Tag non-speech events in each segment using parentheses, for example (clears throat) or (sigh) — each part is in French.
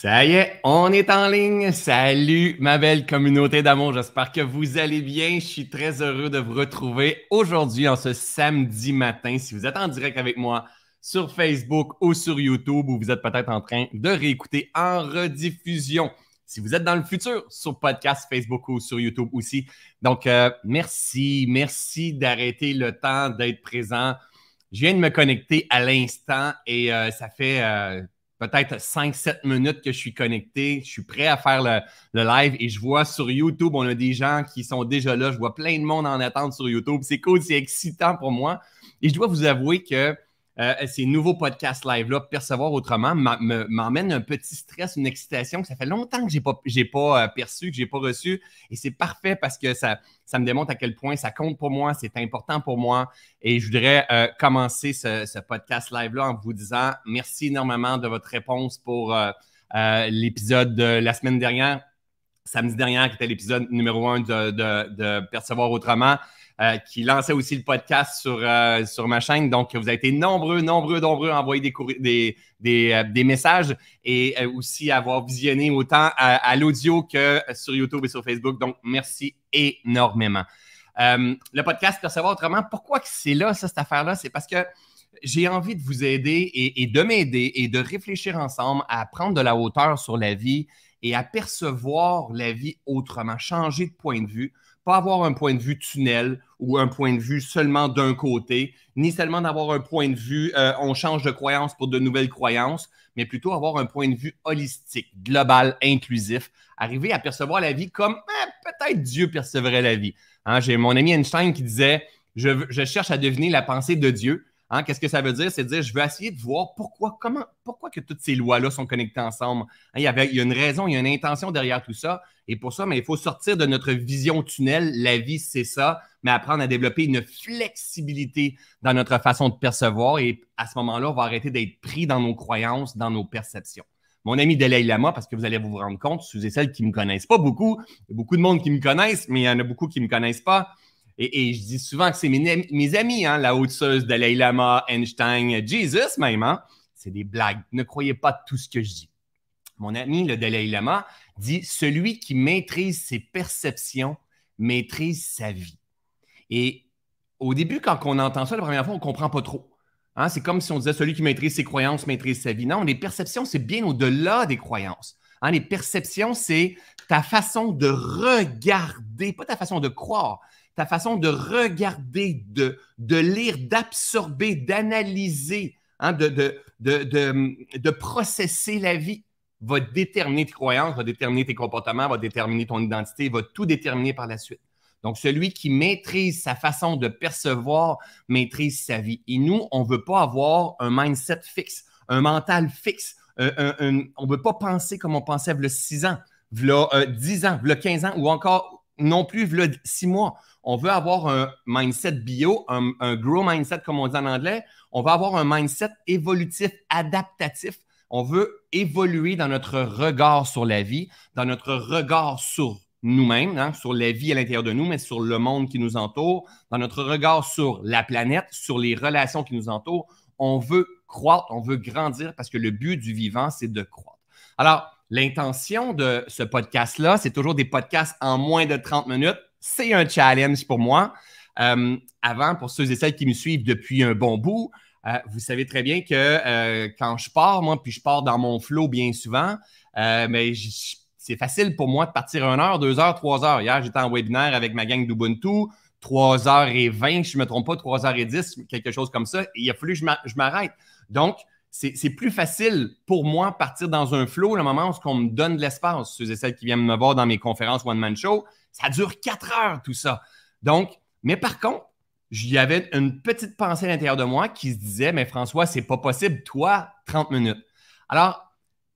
Ça y est, on est en ligne. Salut ma belle communauté d'amour. J'espère que vous allez bien. Je suis très heureux de vous retrouver aujourd'hui en ce samedi matin. Si vous êtes en direct avec moi sur Facebook ou sur YouTube ou vous êtes peut-être en train de réécouter en rediffusion. Si vous êtes dans le futur sur podcast, Facebook ou sur YouTube aussi. Donc, euh, merci, merci d'arrêter le temps d'être présent. Je viens de me connecter à l'instant et euh, ça fait euh, peut-être 5-7 minutes que je suis connecté. Je suis prêt à faire le, live et je vois sur YouTube, on a des gens qui sont déjà là. Je vois plein de monde en attente sur YouTube. C'est cool, c'est excitant pour moi. Et je dois vous avouer que euh, ces nouveaux podcasts live-là, Percevoir autrement, m'emmène un petit stress, une excitation que ça fait longtemps que je n'ai pas, euh, perçu, que je n'ai pas reçu. Et c'est parfait parce que ça, me démontre à quel point ça compte pour moi, c'est important pour moi. Et je voudrais euh, commencer ce, podcast live-là en vous disant merci énormément de votre réponse pour l'épisode de la semaine dernière, samedi dernier, qui était l'épisode numéro un de Percevoir autrement. Euh, qui lançait aussi le podcast sur, euh, sur ma chaîne. Donc, vous avez été nombreux, nombreux, nombreux à envoyer des, des, euh, des, messages et aussi à avoir visionné autant à, l'audio que sur YouTube et sur Facebook. Donc, merci énormément. le podcast Percevoir autrement, pourquoi c'est là, cette affaire-là? C'est parce que j'ai envie de vous aider et de m'aider et de réfléchir ensemble à prendre de la hauteur sur la vie et à percevoir la vie autrement, changer de point de vue pas avoir un point de vue tunnel ou un point de vue seulement d'un côté, ni seulement d'avoir un point de vue, euh, on change de croyance pour de nouvelles croyances, mais plutôt avoir un point de vue holistique, global, inclusif, arriver à percevoir la vie comme eh, peut-être Dieu percevrait la vie. Hein, j'ai mon ami Einstein qui disait, je, je cherche à deviner la pensée de Dieu. Hein, qu'est-ce que ça veut dire? C'est dire, je veux essayer de voir pourquoi, comment, pourquoi que toutes ces lois-là sont connectées ensemble. Hein, il, y avait, il y a une raison, il y a une intention derrière tout ça. Et pour ça, mais il faut sortir de notre vision tunnel. La vie, c'est ça, mais apprendre à développer une flexibilité dans notre façon de percevoir. Et à ce moment-là, on va arrêter d'être pris dans nos croyances, dans nos perceptions. Mon ami Dalai Lama, parce que vous allez vous rendre compte, ceux et celles qui ne me connaissent pas beaucoup, il y a beaucoup de monde qui me connaissent, mais il y en a beaucoup qui ne me connaissent pas. Et, je dis souvent que c'est mes, amis, hein, la haute-seuse Dalai Lama, Einstein, Jesus même. Hein. C'est des blagues. Ne croyez pas tout ce que je dis. Mon ami, le Dalai Lama, dit Celui qui maîtrise ses perceptions maîtrise sa vie. Et au début, quand on entend ça la première fois, on ne comprend pas trop. Hein. c'est comme si on disait celui qui maîtrise ses croyances maîtrise sa vie. Non, les perceptions, c'est bien au-delà des croyances. Les perceptions, c'est ta façon de regarder, pas ta façon de croire, ta façon de regarder, de, de lire, d'absorber, d'analyser, hein, de, de, de, processer la vie va déterminer tes croyances, va déterminer tes comportements, va déterminer ton identité, va tout déterminer par la suite. Donc, celui qui maîtrise sa façon de percevoir maîtrise sa vie. Et nous, on ne veut pas avoir un mindset fixe, un mental fixe. on ne veut pas penser comme on pensait a 6 ans, a 10 ans, il y a 15 ans ou encore non plus a 6 mois on veut avoir un mindset bio, un, grow mindset, comme on dit en anglais. On veut avoir un mindset évolutif, adaptatif. On veut évoluer dans notre regard sur la vie, dans notre regard sur nous-mêmes, hein, sur la vie à l'intérieur de nous, mais sur le monde qui nous entoure, dans notre regard sur la planète, sur les relations qui nous entourent. On veut croître, on veut grandir parce que le but du vivant, c'est de croître. Alors, l'intention de ce podcast-là, c'est toujours des podcasts en moins de 30 minutes c'est un challenge pour moi. Euh, avant, pour ceux et celles qui me suivent depuis un bon bout, euh, vous savez très bien que euh, quand je pars, moi, puis je pars dans mon flow bien souvent, mais c'est facile pour moi de partir une heure, deux heures, trois heures. Hier, j'étais en webinaire avec ma gang d'Ubuntu, 3h20, je ne me trompe pas, 3h10, quelque chose comme ça. il a fallu que je m'arrête. Donc, c'est plus facile pour moi partir dans un flow le moment où on me donne de l'espace. Ceux et celles qui viennent me voir dans mes conférences one-man show, ça dure quatre heures tout ça. Donc, mais par contre, il y avait une petite pensée à l'intérieur de moi qui se disait, mais François, c'est pas possible, toi, 30 minutes. Alors,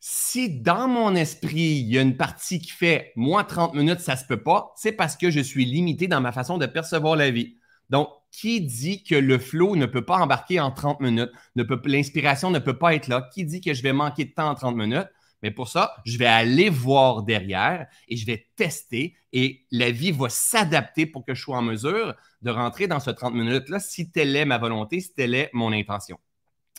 si dans mon esprit, il y a une partie qui fait, moi, 30 minutes, ça se peut pas, c'est parce que je suis limité dans ma façon de percevoir la vie. Donc, qui dit que le flow ne peut pas embarquer en 30 minutes? L'inspiration ne peut pas être là? Qui dit que je vais manquer de temps en 30 minutes? Mais pour ça, je vais aller voir derrière et je vais tester et la vie va s'adapter pour que je sois en mesure de rentrer dans ce 30 minutes-là si telle est ma volonté, si telle est mon intention.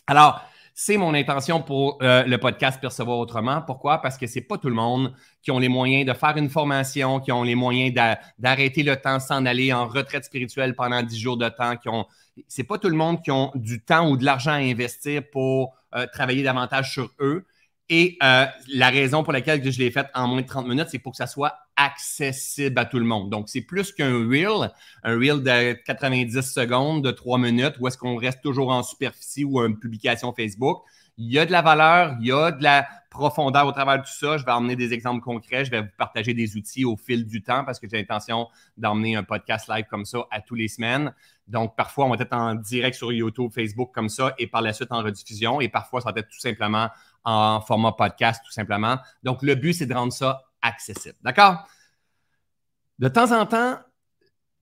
Alors, C'est mon intention pour euh, le podcast Percevoir autrement. Pourquoi? Parce que c'est pas tout le monde qui ont les moyens de faire une formation, qui ont les moyens d'arrêter le temps, s'en aller en retraite spirituelle pendant 10 jours de temps, qui ont c'est pas tout le monde qui ont du temps ou de l'argent à investir pour euh, travailler davantage sur eux. Et euh, la raison pour laquelle je l'ai faite en moins de 30 minutes, c'est pour que ça soit accessible à tout le monde. Donc, c'est plus qu'un reel, un reel de 90 secondes, de 3 minutes, où est-ce qu'on reste toujours en superficie ou une publication Facebook. Il y a de la valeur, il y a de la profondeur au travers de tout ça. Je vais emmener des exemples concrets, je vais vous partager des outils au fil du temps parce que j'ai l'intention d'emmener un podcast live comme ça à tous les semaines. Donc, parfois, on va être en direct sur YouTube, Facebook comme ça et par la suite en rediffusion. Et parfois, ça va être tout simplement en format podcast, tout simplement. Donc, le but, c'est de rendre ça accessible. D'accord? De temps en temps,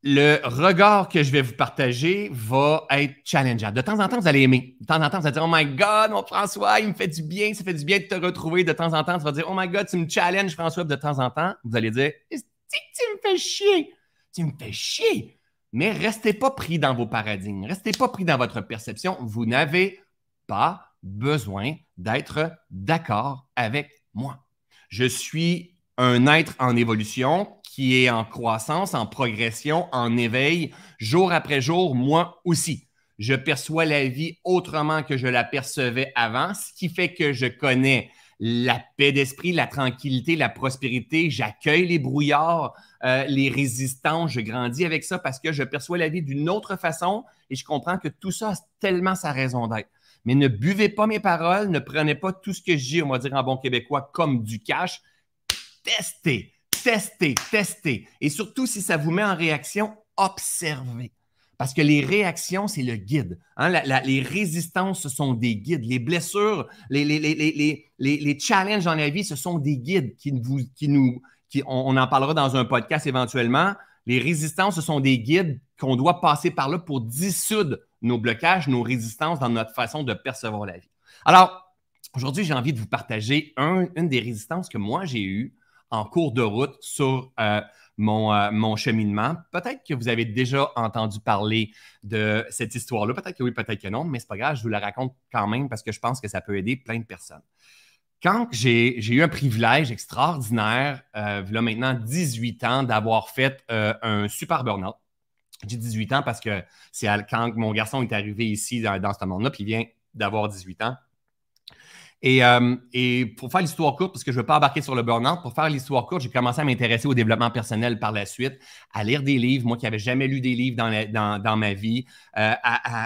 le regard que je vais vous partager va être challengeant. De temps en temps, vous allez aimer. De temps en temps, vous allez dire Oh my God, mon François, il me fait du bien, ça fait du bien de te retrouver. De temps en temps, tu vas dire Oh my God, tu me challenges, François. De temps en temps, vous allez dire Tu me fais chier. Tu me fais chier. Mais restez pas pris dans vos paradigmes. Restez pas pris dans votre perception. Vous n'avez pas besoin d'être d'accord avec moi. Je suis un être en évolution qui est en croissance, en progression, en éveil, jour après jour, moi aussi. Je perçois la vie autrement que je la percevais avant, ce qui fait que je connais la paix d'esprit, la tranquillité, la prospérité. J'accueille les brouillards, euh, les résistants. Je grandis avec ça parce que je perçois la vie d'une autre façon et je comprends que tout ça a tellement sa raison d'être mais ne buvez pas mes paroles, ne prenez pas tout ce que je dis, on va dire en bon québécois, comme du cash. Testez, testez, testez. Et surtout, si ça vous met en réaction, observez. Parce que les réactions, c'est le guide. Hein. les résistances, ce sont des guides. Les blessures, les, challenges dans la vie, ce sont des guides qui, qui nous. On, en parlera dans un podcast éventuellement. Les résistances, ce sont des guides qu'on doit passer par là pour dissoudre nos blocages, nos résistances dans notre façon de percevoir la vie. Alors, aujourd'hui, j'ai envie de vous partager une des résistances que moi j'ai eues en cours de route sur euh, mon, euh, mon, cheminement. Peut-être que vous avez déjà entendu parler de cette histoire-là. Peut-être que oui, peut-être que non, mais c'est pas grave, je vous la raconte quand même parce que je pense que ça peut aider plein de personnes. Quand j'ai eu un privilège extraordinaire, euh, là maintenant 18 ans, d'avoir fait un super burn-out, j'ai 18 ans parce que c'est quand mon garçon est arrivé ici dans, ce monde-là, puis il vient d'avoir 18 ans. Euh, et, pour faire l'histoire courte, parce que je ne veux pas embarquer sur le burn-out, pour faire l'histoire courte, j'ai commencé à m'intéresser au développement personnel par la suite, à lire des livres, moi qui n'avais jamais lu des livres dans, dans, ma vie, euh,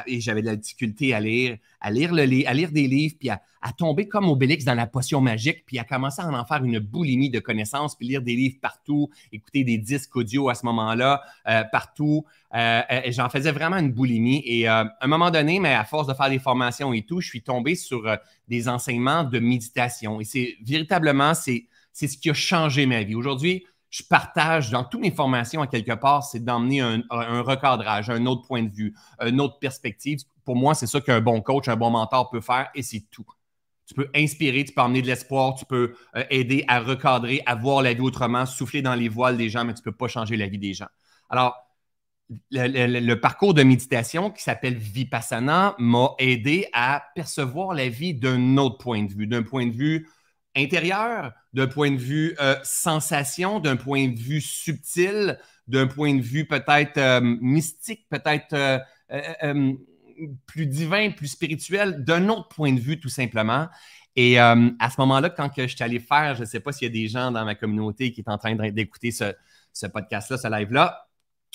et j'avais de la difficulté à lire, à lire, des livres, puis à, tomber comme Obélix dans la potion magique, puis à commencer à en faire une boulimie de connaissances, puis lire des livres partout, écouter des disques audio à ce moment-là, euh, partout. Euh, j'en faisais vraiment une boulimie. Et à un moment donné, mais à force de faire des formations et tout, je suis tombé sur des enseignements de méditation. Et c'est véritablement, c'est ce qui a changé ma vie. Aujourd'hui, je partage dans toutes mes formations, à quelque part, c'est d'emmener un, recadrage, un autre point de vue, une autre perspective. Pour moi, c'est ça qu'un bon coach, un bon mentor peut faire et c'est tout. Tu peux inspirer, tu peux emmener de l'espoir, tu peux euh, aider à recadrer, à voir la vie autrement, souffler dans les voiles des gens, mais tu ne peux pas changer la vie des gens. Alors, le, parcours de méditation qui s'appelle Vipassana m'a aidé à percevoir la vie d'un autre point de vue, d'un point de vue intérieur, d'un point de vue euh, sensation, d'un point de vue subtil, d'un point de vue peut-être euh, mystique, peut-être plus divin, plus spirituel, d'un autre point de vue tout simplement. Et à ce moment-là, quand je suis allé faire, je ne sais pas s'il y a des gens dans ma communauté qui sont en train d'écouter ce, podcast-là, ce live-là,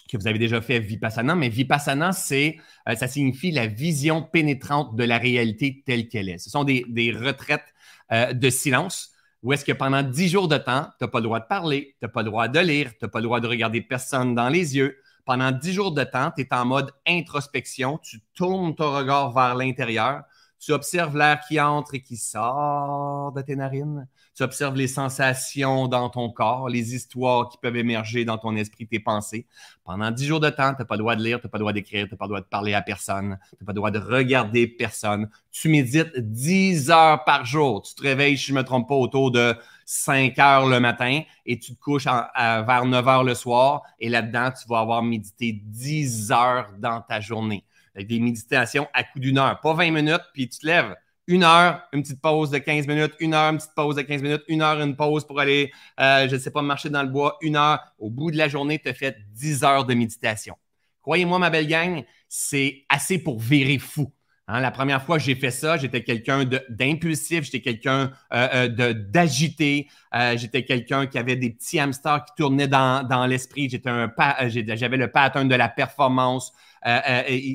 que vous avez déjà fait Vipassana, mais Vipassana, c'est, ça signifie la vision pénétrante de la réalité telle qu'elle est. Ce sont des, des retraites euh, de silence où est-ce que pendant dix jours de temps, tu n'as pas le droit de parler, tu n'as pas le droit de lire, tu n'as pas le droit de regarder personne dans les yeux. Pendant dix jours de temps, tu es en mode introspection, tu tournes ton regard vers l'intérieur, tu observes l'air qui entre et qui sort de tes narines. Tu observes les sensations dans ton corps, les histoires qui peuvent émerger dans ton esprit, tes pensées. Pendant dix jours de temps, tu n'as pas le droit de lire, tu n'as pas le droit d'écrire, tu n'as pas le droit de parler à personne, tu n'as pas le droit de regarder personne. Tu médites dix heures par jour. Tu te réveilles, si je ne me trompe pas, autour de 5 heures le matin et tu te couches vers 9 heures le soir. Et là-dedans, tu vas avoir médité 10 heures dans ta journée avec des méditations à coup d'une heure, pas 20 minutes, puis tu te lèves. une heure, une petite pause de 15 minutes, une heure, une petite pause de 15 minutes, une heure, une pause pour aller, euh, je ne sais pas, marcher dans le bois, une heure. Au bout de la journée, tu as fait 10 heures de méditation. Croyez-moi, ma belle gang, c'est assez pour virer fou. Hein, la première fois que j'ai fait ça, j'étais quelqu'un d'impulsif, j'étais quelqu'un euh, euh d'agité, j'étais quelqu'un qui avait des petits hamsters qui tournaient dans, dans l'esprit. J'avais le pattern de la performance.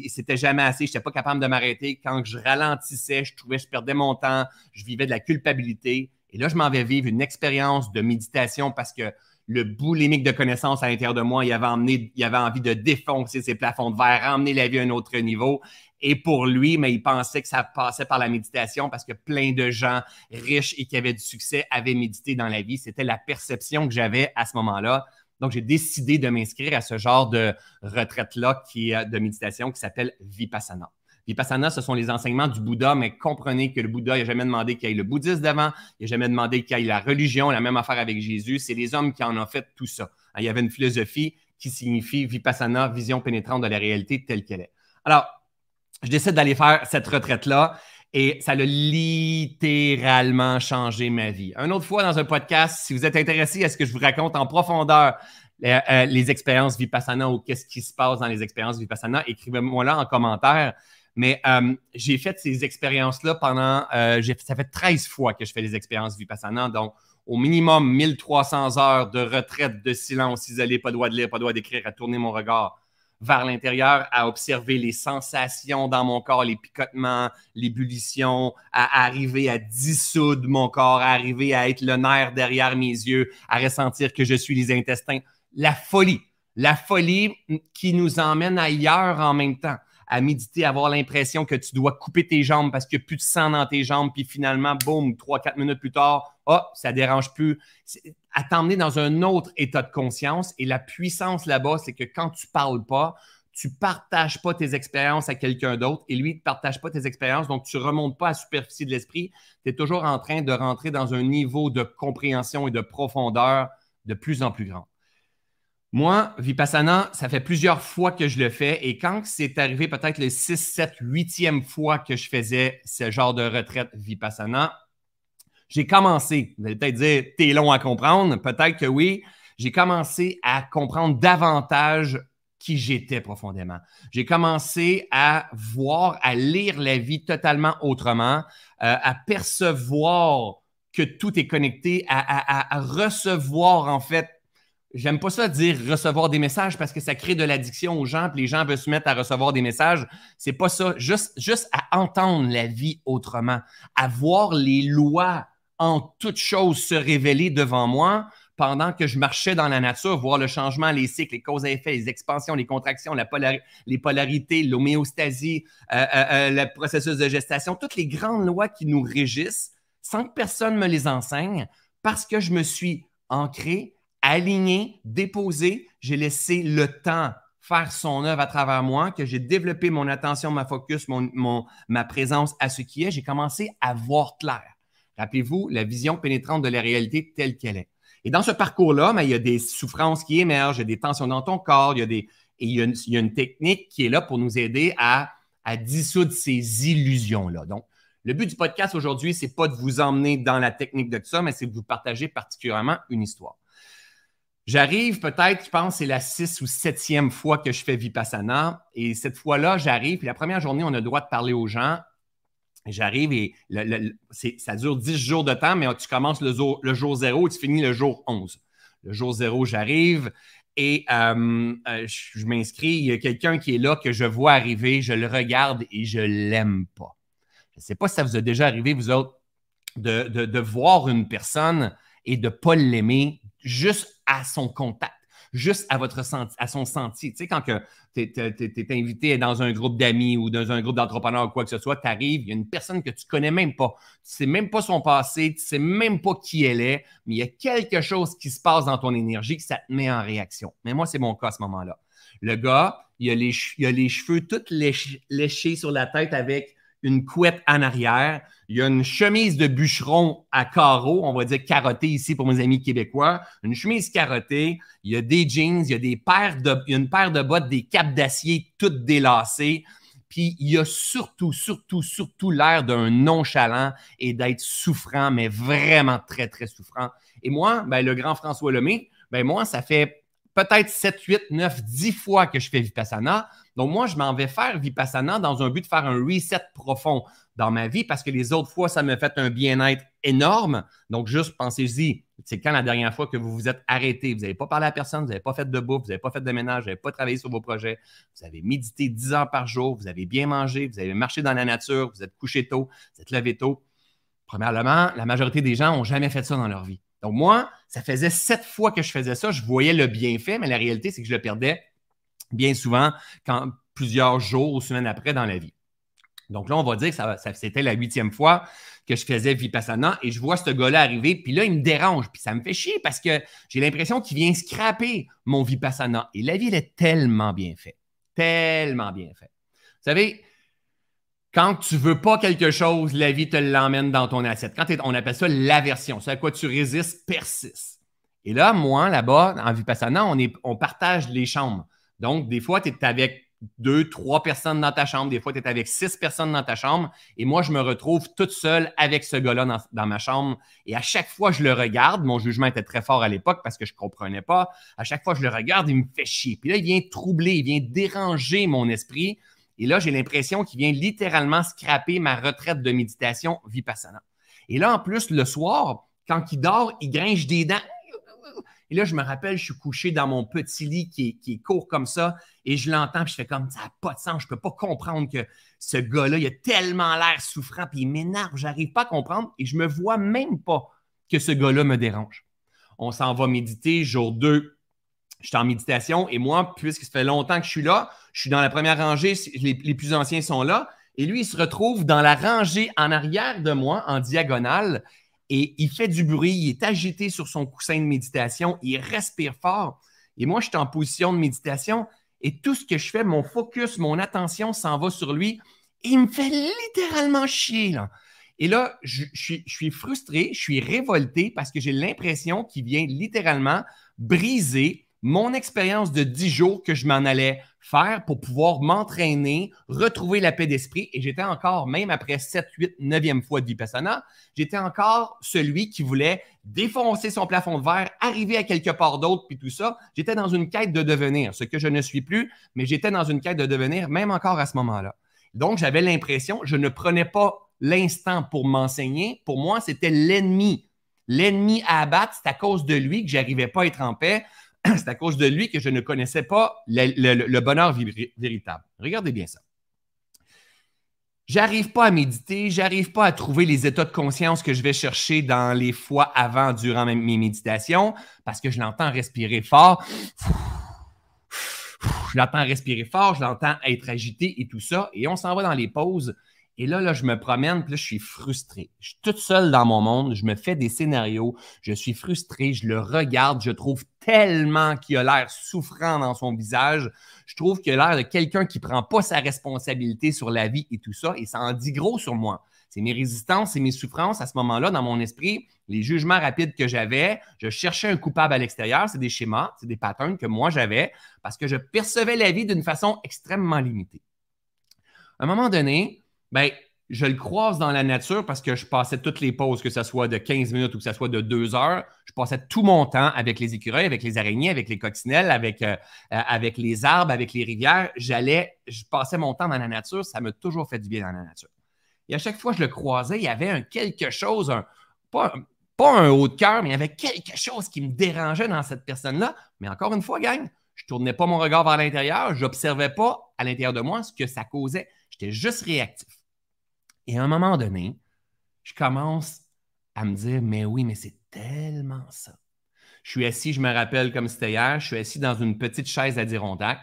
C'était jamais assez. Je n'étais pas capable de m'arrêter. Quand je ralentissais, je trouvais que je perdais mon temps, je vivais de la culpabilité. Et là, je m'en vais vivre une expérience de méditation parce que le boulimique de connaissances à l'intérieur de moi, il avait, emmené, il avait envie de défoncer ses plafonds de verre, emmener la vie à un autre niveau. Et pour lui, mais il pensait que ça passait par la méditation parce que plein de gens riches et qui avaient du succès avaient médité dans la vie. C'était la perception que j'avais à ce moment-là. Donc, j'ai décidé de m'inscrire à ce genre de retraite-là qui de méditation qui s'appelle Vipassana. Vipassana, ce sont les enseignements du Bouddha, mais comprenez que le Bouddha, n'a jamais demandé qu'il y ait le bouddhisme devant, il n'a jamais demandé qu'il y ait la religion, la même affaire avec Jésus. C'est les hommes qui en ont fait tout ça. Il y avait une philosophie qui signifie Vipassana, vision pénétrante de la réalité telle qu'elle est. Alors, je décide d'aller faire cette retraite-là et ça a littéralement changé ma vie. Une autre fois dans un podcast, si vous êtes intéressé à ce que je vous raconte en profondeur les, euh, les expériences Vipassana ou qu'est-ce qui se passe dans les expériences Vipassana, écrivez-moi là en commentaire. Mais euh, j'ai fait ces expériences-là pendant. Euh, ça fait 13 fois que je fais des expériences Vipassana. Donc, au minimum 1300 heures de retraite, de silence, isolé, pas droit de lire, pas droit d'écrire, à tourner mon regard vers l'intérieur, à observer les sensations dans mon corps, les picotements, l'ébullition, à arriver à dissoudre mon corps, à arriver à être le nerf derrière mes yeux, à ressentir que je suis les intestins. La folie, la folie qui nous emmène ailleurs en même temps à méditer, avoir l'impression que tu dois couper tes jambes parce qu'il n'y a plus de sang dans tes jambes, puis finalement, boum, trois, quatre minutes plus tard, oh, ça dérange plus. À t'emmener dans un autre état de conscience. Et la puissance là-bas, c'est que quand tu ne parles pas, tu ne partages pas tes expériences à quelqu'un d'autre et lui ne partage pas tes expériences, donc tu ne remontes pas à la superficie de l'esprit. Tu es toujours en train de rentrer dans un niveau de compréhension et de profondeur de plus en plus grand. Moi, Vipassana, ça fait plusieurs fois que je le fais et quand c'est arrivé peut-être le 6, 7, 8e fois que je faisais ce genre de retraite Vipassana, j'ai commencé, vous allez peut-être dire, t'es long à comprendre, peut-être que oui, j'ai commencé à comprendre davantage qui j'étais profondément. J'ai commencé à voir, à lire la vie totalement autrement, euh, à percevoir que tout est connecté, à recevoir en fait J'aime pas ça dire recevoir des messages parce que ça crée de l'addiction aux gens, puis les gens veulent se mettre à recevoir des messages. C'est pas ça. Juste, juste à entendre la vie autrement, à voir les lois en toutes choses se révéler devant moi pendant que je marchais dans la nature, voir le changement, les cycles, les causes et effets, les expansions, les contractions, les polarités, l'homéostasie, euh, euh, euh, le processus de gestation, toutes les grandes lois qui nous régissent sans que personne me les enseigne parce que je me suis ancré aligné, déposé. J'ai laissé le temps faire son œuvre à travers moi, que j'ai développé mon attention, ma focus, mon, ma présence à ce qui est. J'ai commencé à voir clair. Rappelez-vous, la vision pénétrante de la réalité telle qu'elle est. Et dans ce parcours-là, ben, il y a des souffrances qui émergent, il y a des tensions dans ton corps, il y a des, et il y a, une, technique qui est là pour nous aider à, à dissoudre ces illusions-là. Donc, le but du podcast aujourd'hui, ce n'est pas de vous emmener dans la technique de tout ça, mais c'est de vous partager particulièrement une histoire. J'arrive peut-être, je pense, c'est la six ou septième fois que je fais Vipassana. Et cette fois-là, j'arrive, puis la première journée, on a le droit de parler aux gens. J'arrive et ça dure dix jours de temps, mais tu commences le jour, zéro et tu finis le jour 11. Le jour zéro, j'arrive et euh, euh, je, m'inscris. Il y a quelqu'un qui est là que je vois arriver, je le regarde et je l'aime pas. Je ne sais pas si ça vous a déjà arrivé, vous autres, de, de voir une personne et de ne pas l'aimer juste à son contact, juste à, votre à son sentier. Tu sais, quand tu es, invité dans un groupe d'amis ou dans un groupe d'entrepreneurs ou quoi que ce soit, tu arrives, il y a une personne que tu connais même pas. Tu sais même pas son passé, tu sais même pas qui elle est, mais il y a quelque chose qui se passe dans ton énergie que ça te met en réaction. Mais moi, c'est mon cas à ce moment-là. Le gars, il a les, il a les cheveux tous léchés sur la tête avec une couette en arrière. Il y a une chemise de bûcheron à carreaux, on va dire carottée ici pour mes amis québécois. Une chemise carottée. Il y a des jeans, il y a, des paires de, une paire de bottes, des capes d'acier toutes délacées. Puis il a surtout, surtout, surtout l'air d'un nonchalant et d'être souffrant, mais vraiment très, très souffrant. Et moi, ben, le grand François Lemay, ben, moi, ça fait peut-être 7, 8, 9, 10 fois que je fais Vipassana. Donc, moi, je m'en vais faire Vipassana dans un but de faire un reset profond dans ma vie parce que les autres fois, ça m'a fait un bien-être énorme. Donc, juste pensez-y, c'est quand la dernière fois que vous vous êtes arrêté, vous n'avez pas parlé à personne, vous n'avez pas fait de bouffe, vous n'avez pas fait de ménage, vous n'avez pas travaillé sur vos projets, vous avez médité 10 heures par jour, vous avez bien mangé, vous avez marché dans la nature, vous êtes couché tôt, vous êtes levé tôt. Premièrement, la majorité des gens n'ont jamais fait ça dans leur vie. Donc, moi, ça faisait sept fois que je faisais ça. Je voyais le bienfait, mais la réalité, c'est que je le perdais bien souvent quand plusieurs jours ou semaines après dans la vie. Donc là, on va dire que ça, c'était la huitième fois que je faisais Vipassana et je vois ce gars-là arriver, puis là, il me dérange, puis ça me fait chier parce que j'ai l'impression qu'il vient scraper mon Vipassana. Et la vie, elle est tellement bien faite. Tellement bien faite. Vous savez, quand tu veux pas quelque chose, la vie te l'emmène dans ton assiette. Quand on appelle ça l'aversion, c'est à quoi tu résistes persiste. Et là, moi, là-bas, en Vipassana, on, est, on partage les chambres. Donc, des fois, tu es avec deux, trois personnes dans ta chambre. Des fois, tu es avec six personnes dans ta chambre. Et moi, je me retrouve toute seule avec ce gars-là dans, ma chambre. Et à chaque fois, je le regarde. Mon jugement était très fort à l'époque parce que je ne comprenais pas. À chaque fois, je le regarde, il me fait chier. Puis là, il vient troubler, il vient déranger mon esprit. Et là, j'ai l'impression qu'il vient littéralement scraper ma retraite de méditation vipassana. Et là, en plus, le soir, quand il dort, il gringe des dents. Et là, je me rappelle, je suis couché dans mon petit lit qui est, court comme ça, et je l'entends, puis je fais comme ça n'a pas de sens. Je ne peux pas comprendre que ce gars-là, il a tellement l'air souffrant, puis il m'énerve. Je n'arrive pas à comprendre, et je ne me vois même pas que ce gars-là me dérange. On s'en va méditer, jour 2, je suis en méditation et moi, puisque ça fait longtemps que je suis là, je suis dans la première rangée, les, plus anciens sont là. Et lui, il se retrouve dans la rangée en arrière de moi, en diagonale, et il fait du bruit, il est agité sur son coussin de méditation, il respire fort. Et moi, je suis en position de méditation et tout ce que je fais, mon focus, mon attention s'en va sur lui. il me fait littéralement chier. Et là, je, suis, je suis frustré, je suis révolté parce que j'ai l'impression qu'il vient littéralement briser mon expérience de 10 jours que je m'en allais faire pour pouvoir m'entraîner, retrouver la paix d'esprit. Et j'étais encore, même après 7, 8, 9e fois de Vipassana, j'étais encore celui qui voulait défoncer son plafond de verre, arriver à quelque part d'autre, puis tout ça. J'étais dans une quête de devenir, ce que je ne suis plus, mais j'étais dans une quête de devenir, même encore à ce moment-là. Donc, j'avais l'impression, je ne prenais pas l'instant pour m'enseigner. Pour moi, c'était l'ennemi. L'ennemi à abattre, c'est à cause de lui que j'arrivais pas à être en paix. (clears throat) c'est à cause de lui que je ne connaissais pas le, bonheur véritable. Regardez bien ça. J'arrive pas à méditer, j'arrive pas à trouver les états de conscience que je vais chercher dans les fois avant, durant mes méditations, parce que je l'entends respirer fort. Je l'entends respirer fort, je l'entends être agité et tout ça. Et on s'en va dans les pauses. Et là, là, je me promène, puis là, je suis frustré. Je suis toute seule dans mon monde, je me fais des scénarios, je suis frustré, je le regarde, je trouve tellement qu'il a l'air souffrant dans son visage. Je trouve qu'il a l'air de quelqu'un qui ne prend pas sa responsabilité sur la vie et tout ça, et ça en dit gros sur moi. C'est mes résistances, c'est mes souffrances à ce moment-là dans mon esprit, les jugements rapides que j'avais. Je cherchais un coupable à l'extérieur, c'est des schémas, c'est des patterns que moi j'avais parce que je percevais la vie d'une façon extrêmement limitée. À un moment donné, ben, je le croise dans la nature parce que je passais toutes les pauses, que ce soit de 15 minutes ou que ce soit de 2 heures. Je passais tout mon temps avec les écureuils, avec les araignées, avec les coccinelles, avec, euh, euh, avec les arbres, avec les rivières. J'allais, je passais mon temps dans la nature. Ça m'a toujours fait du bien dans la nature. Et à chaque fois que je le croisais, il y avait un quelque chose, pas, pas un haut de cœur, mais il y avait quelque chose qui me dérangeait dans cette personne-là. Mais encore une fois, gang, je ne tournais pas mon regard vers l'intérieur, je n'observais pas à l'intérieur de moi ce que ça causait. J'étais juste réactif. Et à un moment donné, je commence à me dire, mais oui, mais c'est tellement ça. Je suis assis, je me rappelle comme c'était hier, je suis assis dans une petite chaise Adirondack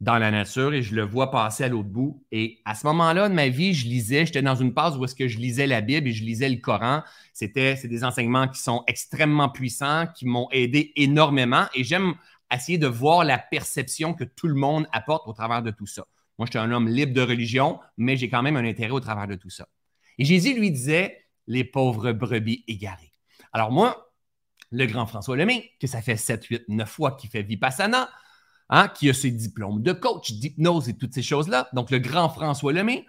dans la nature et je le vois passer à l'autre bout. Et à ce moment-là de ma vie, je lisais, j'étais dans une phase où est-ce que je lisais la Bible et je lisais le Coran. C'était, c'est des enseignements qui sont extrêmement puissants, qui m'ont aidé énormément et j'aime essayer de voir la perception que tout le monde apporte au travers de tout ça. Moi, je suis un homme libre de religion, mais j'ai quand même un intérêt au travers de tout ça. Et Jésus lui disait, les pauvres brebis égarées. Alors moi, le grand François Lemay, que ça fait 7, 8, 9 fois qu'il fait Vipassana, hein, qui a ses diplômes de coach, d'hypnose et toutes ces choses-là. Donc, le grand François Lemay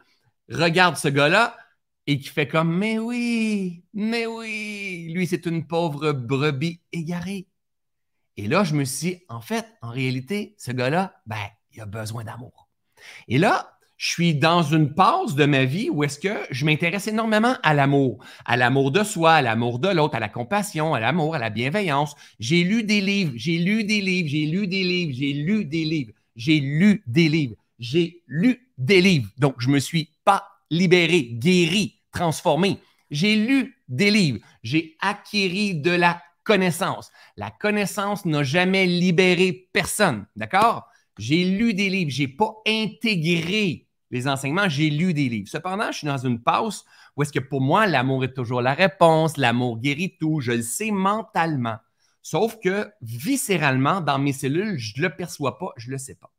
regarde ce gars-là et qui fait comme Mais oui, mais oui, lui, c'est une pauvre brebis égarée. Et là, je me suis dit, en fait, en réalité, ce gars-là, ben, il a besoin d'amour. Et là, je suis dans une pause de ma vie où est-ce que je m'intéresse énormément à l'amour, à l'amour de soi, à l'amour de l'autre, à la compassion, à l'amour, à la bienveillance. J'ai lu des livres, j'ai lu des livres, j'ai lu des livres, j'ai lu des livres, j'ai lu des livres, j'ai lu des livres. Donc, je me suis pas libéré, guéri, transformé. J'ai lu des livres, j'ai acquis de la connaissance. La connaissance n'a jamais libéré personne, d'accord? J'ai lu des livres, j'ai pas intégré les enseignements, j'ai lu des livres. Cependant, je suis dans une pause où est-ce que pour moi, l'amour est toujours la réponse, l'amour guérit tout, je le sais mentalement. Sauf que viscéralement, dans mes cellules, je ne le perçois pas, je ne le sais pas.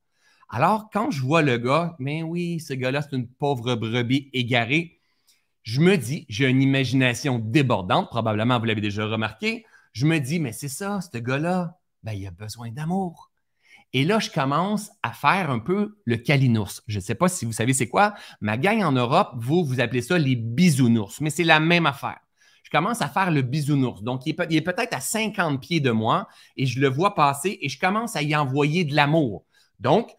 Alors, quand je vois le gars, mais oui, ce gars-là, c'est une pauvre brebis égarée, je me dis, j'ai une imagination débordante, probablement vous l'avez déjà remarqué, je me dis, mais c'est ça, ce gars-là, ben, il a besoin d'amour. Et là, je commence à faire un peu le calinours. Je ne sais pas si vous savez c'est quoi. Ma gang en Europe, vous, vous appelez ça les bisounours, mais c'est la même affaire. Je commence à faire le bisounours. Donc, il est, peut-être à 50 pieds de moi et je le vois passer et je commence à y envoyer de l'amour. Donc,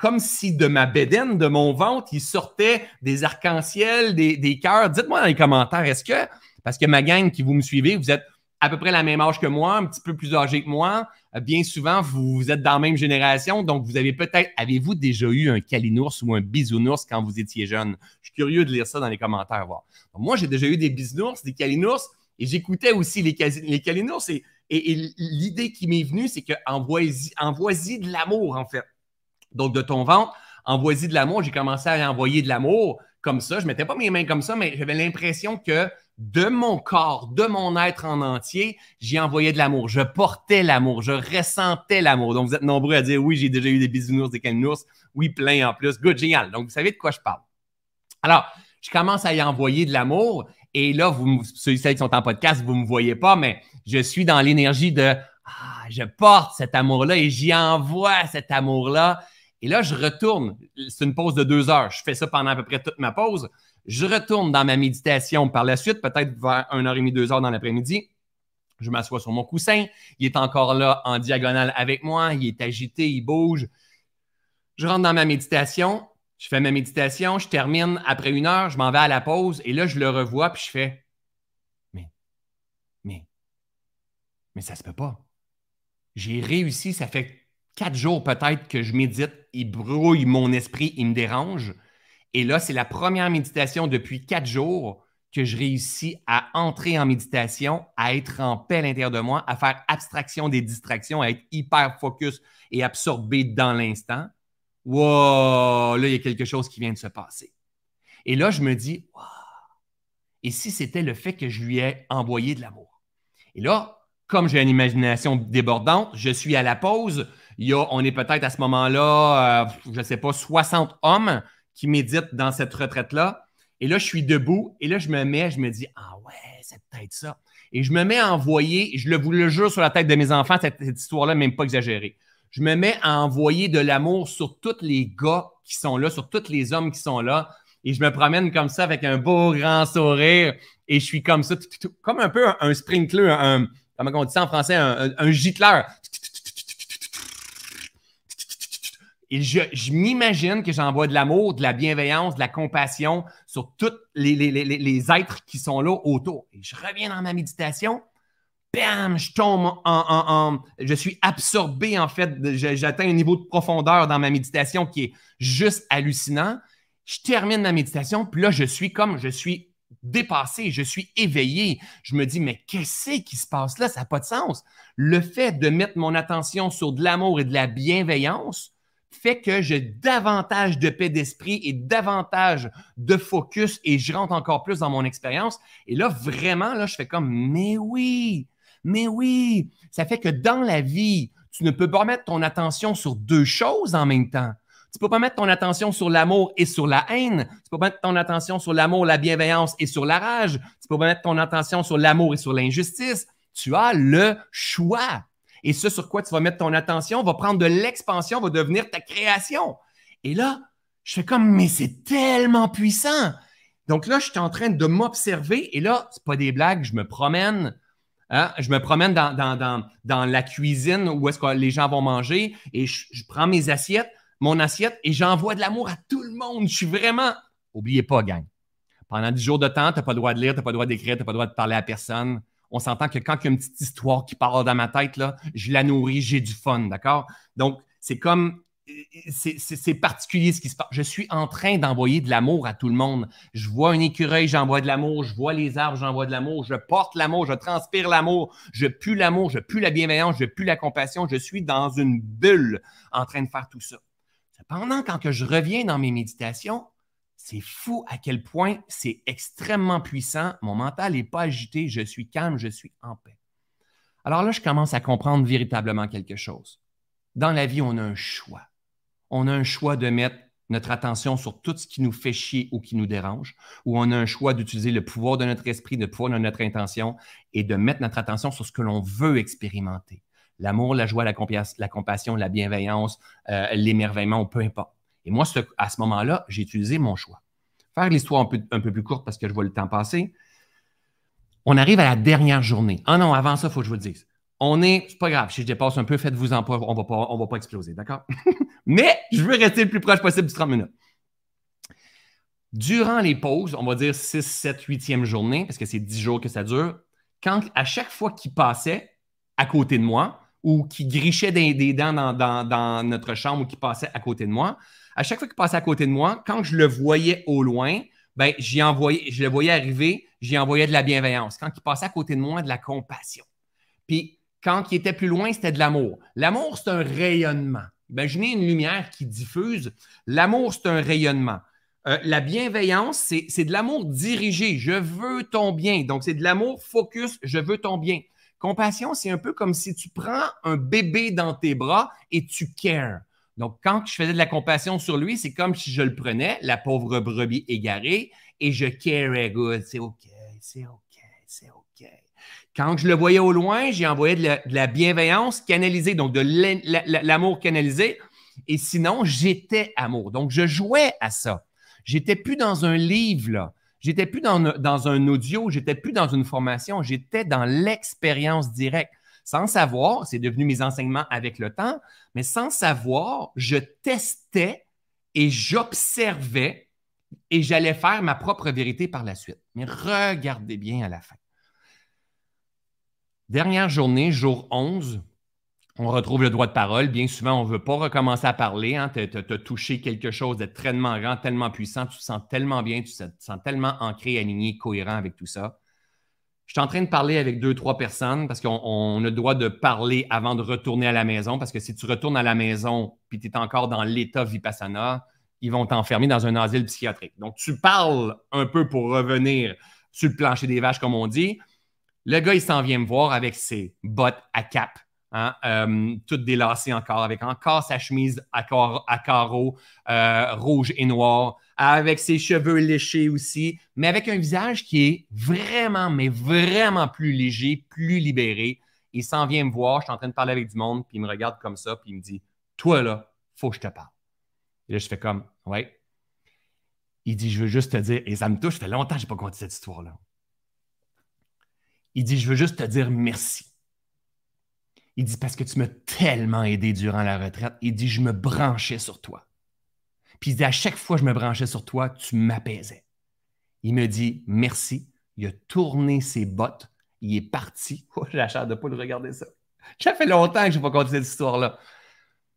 comme si de ma bédaine, de mon ventre, il sortait des arcs-en-ciel, des, des cœurs. Dites-moi dans les commentaires, est-ce que, parce que ma gang qui vous me suivez, vous êtes à peu près la même âge que moi, un petit peu plus âgé que moi. Euh, bien souvent, vous, êtes dans la même génération, donc vous avez peut-être, avez-vous déjà eu un calinours ou un bisounours quand vous étiez jeune? Je suis curieux de lire ça dans les commentaires. Voir. moi, j'ai déjà eu des bisounours, des calinours, et j'écoutais aussi les, les. Et, l'idée qui m'est venue, c'est que envoie-y de l'amour, en fait. Donc, de ton ventre, envoie-y de l'amour. J'ai commencé à envoyer de l'amour comme ça. Je ne mettais pas mes mains comme ça, mais j'avais l'impression que de mon corps, de mon être en entier, j'y envoyais de l'amour. Je portais l'amour, je ressentais l'amour. Donc, vous êtes nombreux à dire oui, j'ai déjà eu des bisounours, des caninours. Oui, plein en plus. Good, génial. Donc, vous savez de quoi je parle. Alors, je commence à y envoyer de l'amour. Et là, vous, ceux qui sont en podcast, vous ne me voyez pas, mais je suis dans l'énergie de ah, je porte cet amour-là et j'y envoie cet amour-là. Et là, je retourne. C'est une pause de deux heures. Je fais ça pendant à peu près toute ma pause. Je retourne dans ma méditation par la suite, peut-être vers 1h30, 2 heures dans l'après-midi. Je m'assois sur mon coussin. Il est encore là en diagonale avec moi. Il est agité, il bouge. Je rentre dans ma méditation. Je fais ma méditation. Je termine après une heure. Je m'en vais à la pause. Et là, je le revois. Puis je fais Mais, mais, mais ça se peut pas. J'ai réussi. Ça fait quatre jours peut-être que je médite. Il brouille mon esprit. Il me dérange. Et là, c'est la première méditation depuis quatre jours que je réussis à entrer en méditation, à être en paix à l'intérieur de moi, à faire abstraction des distractions, à être hyper focus et absorbé dans l'instant. Wow, là, il y a quelque chose qui vient de se passer. Et là, je me dis, wow, et si c'était le fait que je lui ai envoyé de l'amour? Et là, comme j'ai une imagination débordante, je suis à la pause. Il y a, on est peut-être à ce moment-là, euh, je ne sais pas, 60 hommes qui médite dans cette retraite-là. Et là, je suis debout et là, je me mets, je me dis, ah ouais, c'est peut-être ça. Et je me mets à envoyer, je le vous le jure sur la tête de mes enfants, cette, histoire-là, même pas exagérée. Je me mets à envoyer de l'amour sur tous les gars qui sont là, sur tous les hommes qui sont là. Et je me promène comme ça avec un beau grand sourire. Et je suis comme ça, comme un peu un, sprinkler, un, comment on dit ça en français, un, un. Et je, m'imagine que j'envoie de l'amour, de la bienveillance, de la compassion sur tous les, êtres qui sont là autour. Et je reviens dans ma méditation, bam, je tombe en, en, Je suis absorbé, en fait. J'atteins un niveau de profondeur dans ma méditation qui est juste hallucinant. Je termine ma méditation, puis là, je suis comme, je suis dépassé, je suis éveillé. Je me dis, mais qu'est-ce qui se passe là? Ça n'a pas de sens. Le fait de mettre mon attention sur de l'amour et de la bienveillance, fait que j'ai davantage de paix d'esprit et davantage de focus et je rentre encore plus dans mon expérience. Et là, vraiment, là, je fais comme, mais oui, mais oui. Ça fait que dans la vie, tu ne peux pas mettre ton attention sur deux choses en même temps. Tu peux pas mettre ton attention sur l'amour et sur la haine. Tu peux pas mettre ton attention sur l'amour, la bienveillance et sur la rage. Tu peux pas mettre ton attention sur l'amour et sur l'injustice. Tu as le choix. Et ce sur quoi tu vas mettre ton attention va prendre de l'expansion, va devenir ta création. Et là, je fais comme, mais c'est tellement puissant. Donc là, je suis en train de m'observer et là, c'est pas des blagues, je me promène. Hein, je me promène dans, dans, la cuisine où est-ce que les gens vont manger et je, prends mes assiettes, mon assiette et j'envoie de l'amour à tout le monde. Je suis vraiment. Oubliez pas, gang. Pendant 10 jours de temps, tu n'as pas le droit de lire, tu n'as pas le droit d'écrire, tu n'as pas le droit de parler à personne. On s'entend que quand il y a une petite histoire qui parle dans ma tête, je la nourris, j'ai du fun, d'accord? Donc, c'est comme c'est particulier ce qui se passe. Je suis en train d'envoyer de l'amour à tout le monde. Je vois un écureuil, j'envoie de l'amour. Je vois les arbres, j'envoie de l'amour. Je porte l'amour, je transpire l'amour. Je pue l'amour, je pue la bienveillance, je pue la compassion. Je suis dans une bulle en train de faire tout ça. Cependant, quand je reviens dans mes méditations, c'est fou à quel point c'est extrêmement puissant. Mon mental n'est pas agité, je suis calme, je suis en paix. Alors là, je commence à comprendre véritablement quelque chose. Dans la vie, on a un choix on a un choix de mettre notre attention sur tout ce qui nous fait chier ou qui nous dérange, ou on a un choix d'utiliser le pouvoir de notre esprit, le pouvoir de notre intention et de mettre notre attention sur ce que l'on veut expérimenter. L'amour, la joie, la, compassion, la bienveillance, euh, l'émerveillement, peu importe. Et moi, à ce moment-là, j'ai utilisé mon choix. Faire l'histoire un peu, plus courte parce que je vois le temps passer. On arrive à la dernière journée. Ah non, avant ça, il faut que je vous le dise. On est, c'est pas grave, si je dépasse un peu, faites-vous en pas, on va pas, va pas exploser, d'accord? (laughs) Mais je veux rester le plus proche possible du 30 minutes. Durant les pauses, on va dire 6, 7, 8e journée, parce que c'est 10 jours que ça dure, quand à chaque fois qu'il passait à côté de moi, ou qu'il grichait des, dents dans, notre chambre ou qu'il passait à côté de moi, à chaque fois qu'il passait à côté de moi, quand je le voyais au loin, ben, j'y envoyais, je le voyais arriver, j'y envoyais de la bienveillance. Quand il passait à côté de moi, de la compassion. Puis quand il était plus loin, c'était de l'amour. L'amour, c'est un rayonnement. Imaginez une lumière qui diffuse. L'amour, c'est un rayonnement. Euh, la bienveillance, c'est de l'amour dirigé. Je veux ton bien. Donc, c'est de l'amour focus. Je veux ton bien. Compassion, c'est un peu comme si tu prends un bébé dans tes bras et tu cares. Donc, quand je faisais de la compassion sur lui, c'est comme si je le prenais, la pauvre brebis égarée, et je carais good. C'est OK, c'est OK, c'est OK. Quand je le voyais au loin, j'ai envoyé de la, bienveillance canalisée, donc de l'amour canalisé. Et sinon, j'étais amour. Donc, je jouais à ça. J'étais plus dans un livre, là. J'étais plus dans, dans un audio, j'étais plus dans une formation, j'étais dans l'expérience directe. Sans savoir, c'est devenu mes enseignements avec le temps, mais sans savoir, je testais et j'observais et j'allais faire ma propre vérité par la suite. Mais regardez bien à la fin. Dernière journée, jour 11, on retrouve le droit de parole. Bien souvent, on ne veut pas recommencer à parler. Hein. Tu as, touché quelque chose de tellement grand, tellement puissant, tu te sens tellement bien, tu te sens tellement ancré, aligné, cohérent avec tout ça. Je suis en train de parler avec deux, trois personnes parce qu'on a le droit de parler avant de retourner à la maison. Parce que si tu retournes à la maison puis tu es encore dans l'état vipassana, ils vont t'enfermer dans un asile psychiatrique. Donc, tu parles un peu pour revenir sur le plancher des vaches, comme on dit. Le gars, il s'en vient me voir avec ses bottes à cap, hein, euh, toutes délacées encore, avec encore sa chemise à, carreaux euh, rouge et noir, avec ses cheveux léchés aussi, mais avec un visage qui est vraiment, mais vraiment plus léger, plus libéré. Il s'en vient me voir, je suis en train de parler avec du monde, puis il me regarde comme ça, puis il me dit Toi là, faut que je te parle. Et là, je fais comme Ouais. Il dit Je veux juste te dire, et ça me touche, ça fait longtemps que je n'ai pas compté cette histoire-là. Il dit, je veux juste te dire merci. Il dit, parce que tu m'as tellement aidé durant la retraite. Il dit, je me branchais sur toi. Puis il dit, à chaque fois que je me branchais sur toi, tu m'apaisais. Il me dit, merci. Il a tourné ses bottes. Il est parti. (laughs) Oh, j'ai la chair de pas le regarder ça. Ça fait longtemps que je n'ai pas compté cette histoire-là.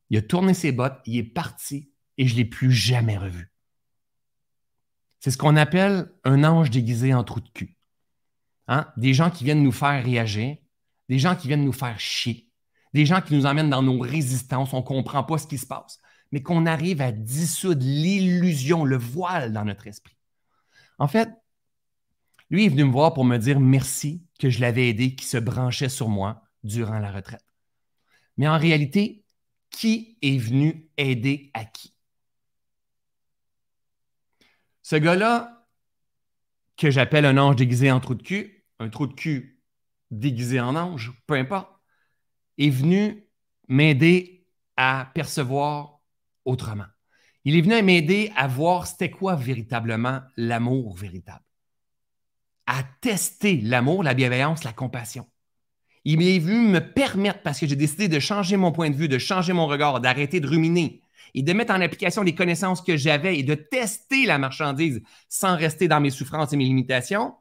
Il a tourné ses bottes, il est parti et je ne l'ai plus jamais revu. C'est ce qu'on appelle un ange déguisé en trou de cul. Hein? Des gens qui viennent nous faire réagir, des gens qui viennent nous faire chier, des gens qui nous emmènent dans nos résistances, on ne comprend pas ce qui se passe, mais qu'on arrive à dissoudre l'illusion, le voile dans notre esprit. En fait, lui est venu me voir pour me dire merci que je l'avais aidé, qui se branchait sur moi durant la retraite. Mais en réalité, qui est venu aider à qui? Ce gars-là, que j'appelle un ange déguisé en trou de cul, un trou de cul déguisé en ange, peu importe. Est venu m'aider à percevoir autrement. Il est venu m'aider à voir c'était quoi véritablement l'amour véritable. À tester l'amour, la bienveillance, la compassion. Il est venu me permettre, parce que j'ai décidé de changer mon point de vue, de changer mon regard, d'arrêter de ruminer et de mettre en application les connaissances que j'avais et de tester la marchandise sans rester dans mes souffrances et mes limitations.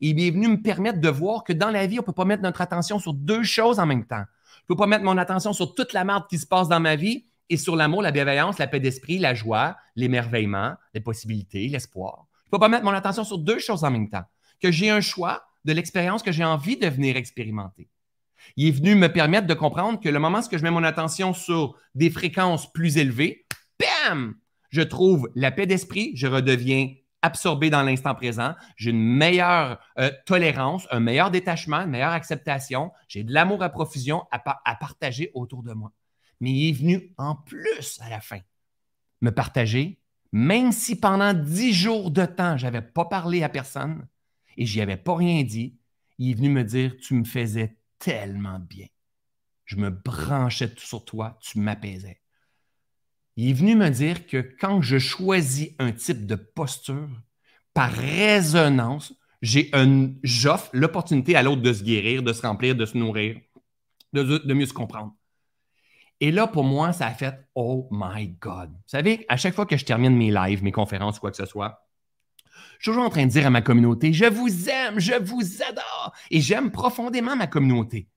Il est venu me permettre de voir que dans la vie, on ne peut pas mettre notre attention sur deux choses en même temps. Ne peux pas mettre mon attention sur toute la merde qui se passe dans ma vie et sur l'amour, la bienveillance, la paix d'esprit, la joie, l'émerveillement, les possibilités, l'espoir. Je ne peux pas mettre mon attention sur deux choses en même temps. Que j'ai un choix de l'expérience que j'ai envie de venir expérimenter. Il est venu me permettre de comprendre que le moment où je mets mon attention sur des fréquences plus élevées, bam, je trouve la paix d'esprit, je redeviens absorbé dans l'instant présent, j'ai une meilleure euh, tolérance, un meilleur détachement, une meilleure acceptation, j'ai de l'amour à profusion à, partager autour de moi. Mais il est venu en plus à la fin me partager, même si pendant dix jours de temps, je n'avais pas parlé à personne et j'y avais pas rien dit, il est venu me dire Tu me faisais tellement bien. Je me branchais sur toi, tu m'apaisais. Il est venu me dire que quand je choisis un type de posture, par résonance, j'offre l'opportunité à l'autre de se guérir, de se remplir, de se nourrir, de, mieux se comprendre. Et là, pour moi, ça a fait Oh my God. Vous savez, à chaque fois que je termine mes lives, mes conférences, quoi que ce soit, je suis toujours en train de dire à ma communauté Je vous aime, je vous adore. Et j'aime profondément ma communauté.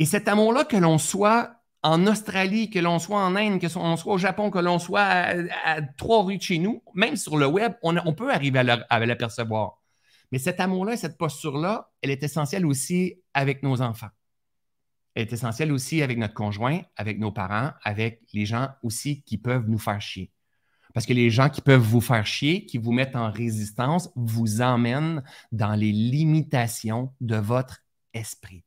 Et cet amour-là, que l'on soit en Australie, que l'on soit en Inde, que l'on soit au Japon, que l'on soit à, trois rues de chez nous, même sur le web, on, peut arriver à l'apercevoir. Mais cet amour-là, cette posture-là, elle est essentielle aussi avec nos enfants. Elle est essentielle aussi avec notre conjoint, avec nos parents, avec les gens aussi qui peuvent nous faire chier. Parce que les gens qui peuvent vous faire chier, qui vous mettent en résistance, vous emmènent dans les limitations de votre esprit,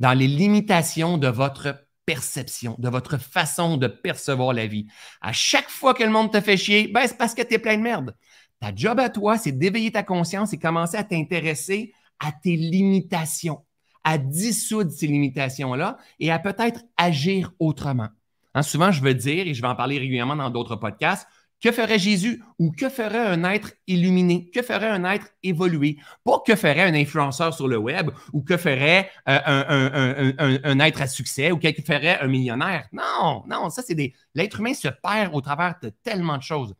dans les limitations de votre perception, de votre façon de percevoir la vie. À chaque fois que le monde te fait chier, ben, c'est parce que tu es plein de merde. Ta job à toi, c'est d'éveiller ta conscience et commencer à t'intéresser à tes limitations, à dissoudre ces limitations-là et à peut-être agir autrement. Hein, souvent, je veux dire, et je vais en parler régulièrement dans d'autres podcasts, que ferait Jésus ou que ferait un être illuminé? Que ferait un être évolué? Pas que ferait un influenceur sur le web ou que ferait euh, un, être à succès ou que ferait un millionnaire. Non, non, ça c'est des. L'être humain se perd au travers de tellement de choses.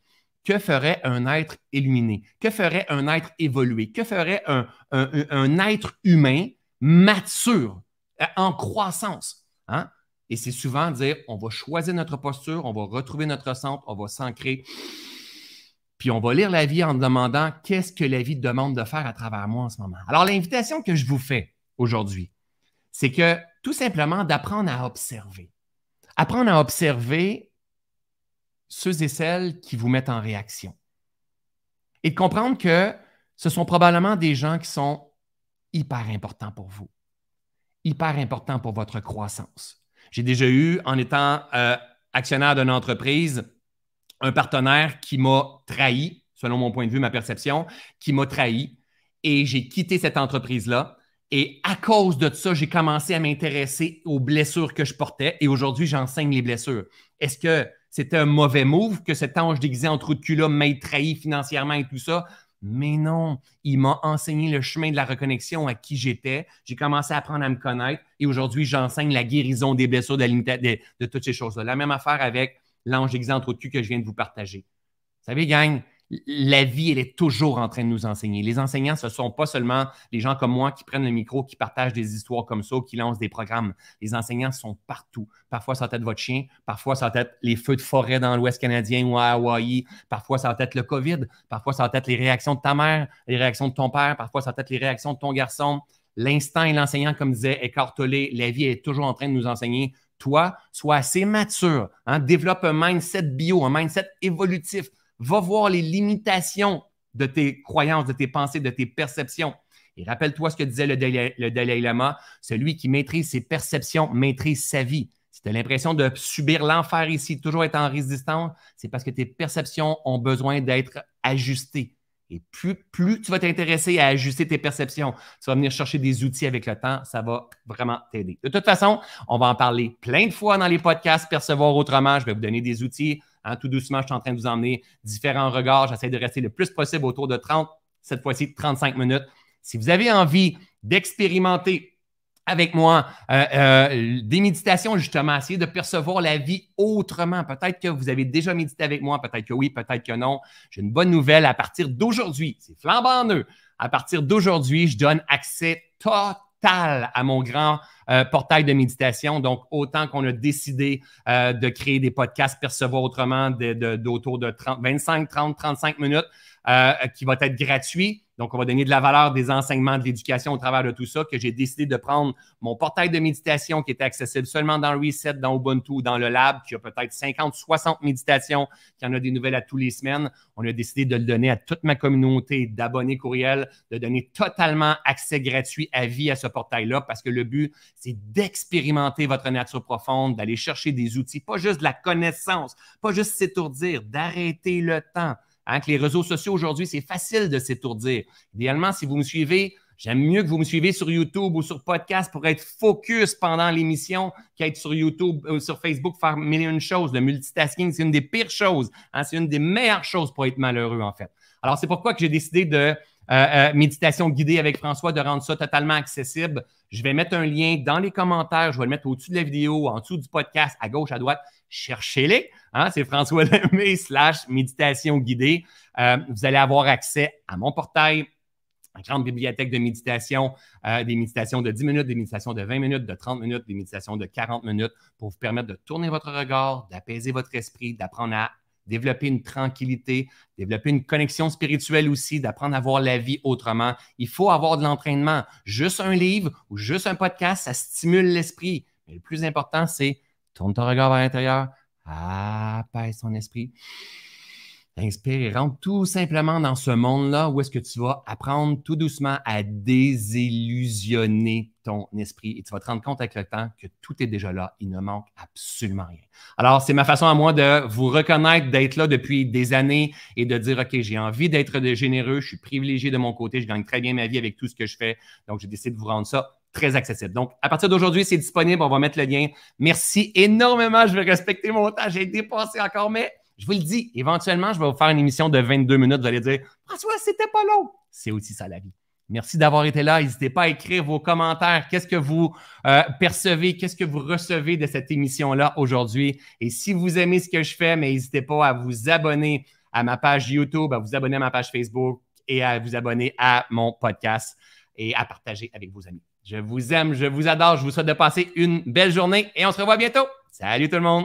Que ferait un être illuminé? Que ferait un être évolué? Que ferait un, être humain mature, euh, en croissance? Hein? Et c'est souvent dire on va choisir notre posture, on va retrouver notre centre, on va s'ancrer. Puis on va lire la vie en demandant qu'est-ce que la vie demande de faire à travers moi en ce moment? Alors, l'invitation que je vous fais aujourd'hui, c'est que tout simplement d'apprendre à observer. Apprendre à observer ceux et celles qui vous mettent en réaction. Et de comprendre que ce sont probablement des gens qui sont hyper importants pour vous, hyper importants pour votre croissance. J'ai déjà eu, en étant euh, actionnaire d'une entreprise, un partenaire qui m'a trahi, selon mon point de vue, ma perception, qui m'a trahi. Et j'ai quitté cette entreprise-là. Et à cause de ça, j'ai commencé à m'intéresser aux blessures que je portais. Et aujourd'hui, j'enseigne les blessures. Est-ce que c'était un mauvais move que cet ange déguisé en trou de cul-là m'ait trahi financièrement et tout ça? Mais non, il m'a enseigné le chemin de la reconnexion à qui j'étais. J'ai commencé à apprendre à me connaître et aujourd'hui, j'enseigne la guérison des blessures, de, de, toutes ces choses-là. La même affaire avec l'ange exemple au cul que je viens de vous partager. Vous savez, gang, la vie, elle est toujours en train de nous enseigner. Les enseignants, ce ne sont pas seulement les gens comme moi qui prennent le micro, qui partagent des histoires comme ça, qui lancent des programmes. Les enseignants sont partout. Parfois, ça va être votre chien, parfois, ça va être les feux de forêt dans l'Ouest canadien ou à Hawaï, parfois, ça va être le COVID, parfois, ça va être les réactions de ta mère, les réactions de ton père, parfois, ça va être les réactions de ton garçon. L'instant et l'enseignant, comme disait Eckhart Tolle, la vie est toujours en train de nous enseigner. Toi, sois assez mature, hein, développe un mindset bio, un mindset évolutif Va voir les limitations de tes croyances, de tes pensées, de tes perceptions. Et rappelle-toi ce que disait le Dalai, Lama, celui qui maîtrise ses perceptions maîtrise sa vie. Si tu as l'impression de subir l'enfer ici, toujours être en résistance, c'est parce que tes perceptions ont besoin d'être ajustées. Et plus, plus tu vas t'intéresser à ajuster tes perceptions, tu vas venir chercher des outils avec le temps, ça va vraiment t'aider. De toute façon, on va en parler plein de fois dans les podcasts Percevoir autrement. Je vais vous donner des outils. Hein, tout doucement, je suis en train de vous emmener différents regards. J'essaie de rester le plus possible autour de 30, cette fois-ci 35 minutes. Si vous avez envie d'expérimenter avec moi euh, euh, des méditations, justement, essayer de percevoir la vie autrement. Peut-être que vous avez déjà médité avec moi, peut-être que oui, peut-être que non. J'ai une bonne nouvelle à partir d'aujourd'hui. C'est flambant neuf. À partir d'aujourd'hui, je donne accès total à mon grand euh, portail de méditation. Donc, autant qu'on a décidé de créer des podcasts Percevoir autrement d'autour de, de 30, 25, 30, 35 minutes qui va être gratuit donc, on va donner de la valeur des enseignements de l'éducation au travers de tout ça, que j'ai décidé de prendre mon portail de méditation qui était accessible seulement dans Reset, dans Ubuntu, dans le Lab, qui a peut-être 50, 60 méditations, qui en a des nouvelles à tous les semaines. On a décidé de le donner à toute ma communauté d'abonnés courriels, de donner totalement accès gratuit à vie à ce portail-là, parce que le but, c'est d'expérimenter votre nature profonde, d'aller chercher des outils, pas juste de la connaissance, pas juste s'étourdir, d'arrêter le temps Hein, que les réseaux sociaux aujourd'hui, c'est facile de s'étourdir. Idéalement, si vous me suivez, j'aime mieux que vous me suivez sur YouTube ou sur podcast pour être focus pendant l'émission qu'être sur YouTube ou sur Facebook faire mille et une choses. Le multitasking, c'est une des pires choses. Hein, c'est une des meilleures choses pour être malheureux, en fait. Alors, c'est pourquoi que j'ai décidé de euh, euh, méditation guidée avec François, de rendre ça totalement accessible. Je vais mettre un lien dans les commentaires, je vais le mettre au-dessus de la vidéo, en dessous du podcast, à gauche, à droite. Cherchez-les. Hein, c'est François (laughs) Lemay slash méditation guidée. Euh, vous allez avoir accès à mon portail, une grande bibliothèque de méditation, euh, des méditations de 10 minutes, des méditations de 20 minutes, de 30 minutes, des méditations de 40 minutes pour vous permettre de tourner votre regard, d'apaiser votre esprit, d'apprendre à développer une tranquillité, développer une connexion spirituelle aussi, d'apprendre à voir la vie autrement. Il faut avoir de l'entraînement. Juste un livre ou juste un podcast, ça stimule l'esprit. Mais le plus important, c'est tourne ton regard vers l'intérieur, apaise ton esprit. Inspire et rentre tout simplement dans ce monde-là où est-ce que tu vas apprendre tout doucement à désillusionner ton esprit et tu vas te rendre compte avec le temps que tout est déjà là. Il ne manque absolument rien. Alors, c'est ma façon à moi de vous reconnaître, d'être là depuis des années et de dire, OK, j'ai envie d'être généreux, je suis privilégié de mon côté, je gagne très bien ma vie avec tout ce que je fais. Donc, j'ai décidé de vous rendre ça très accessible. Donc, à partir d'aujourd'hui, c'est disponible. On va mettre le lien. Merci énormément. Je vais respecter mon temps. J'ai dépassé encore, mais je vous le dis, éventuellement, je vais vous faire une émission de 22 minutes. Vous allez dire, François, c'était pas long. C'est aussi ça la vie. Merci d'avoir été là. N'hésitez pas à écrire vos commentaires. Qu'est-ce que vous euh, percevez? Qu'est-ce que vous recevez de cette émission-là aujourd'hui? Et si vous aimez ce que je fais, n'hésitez pas à vous abonner à ma page YouTube, à vous abonner à ma page Facebook et à vous abonner à mon podcast et à partager avec vos amis. Je vous aime, je vous adore, je vous souhaite de passer une belle journée et on se revoit bientôt. Salut tout le monde!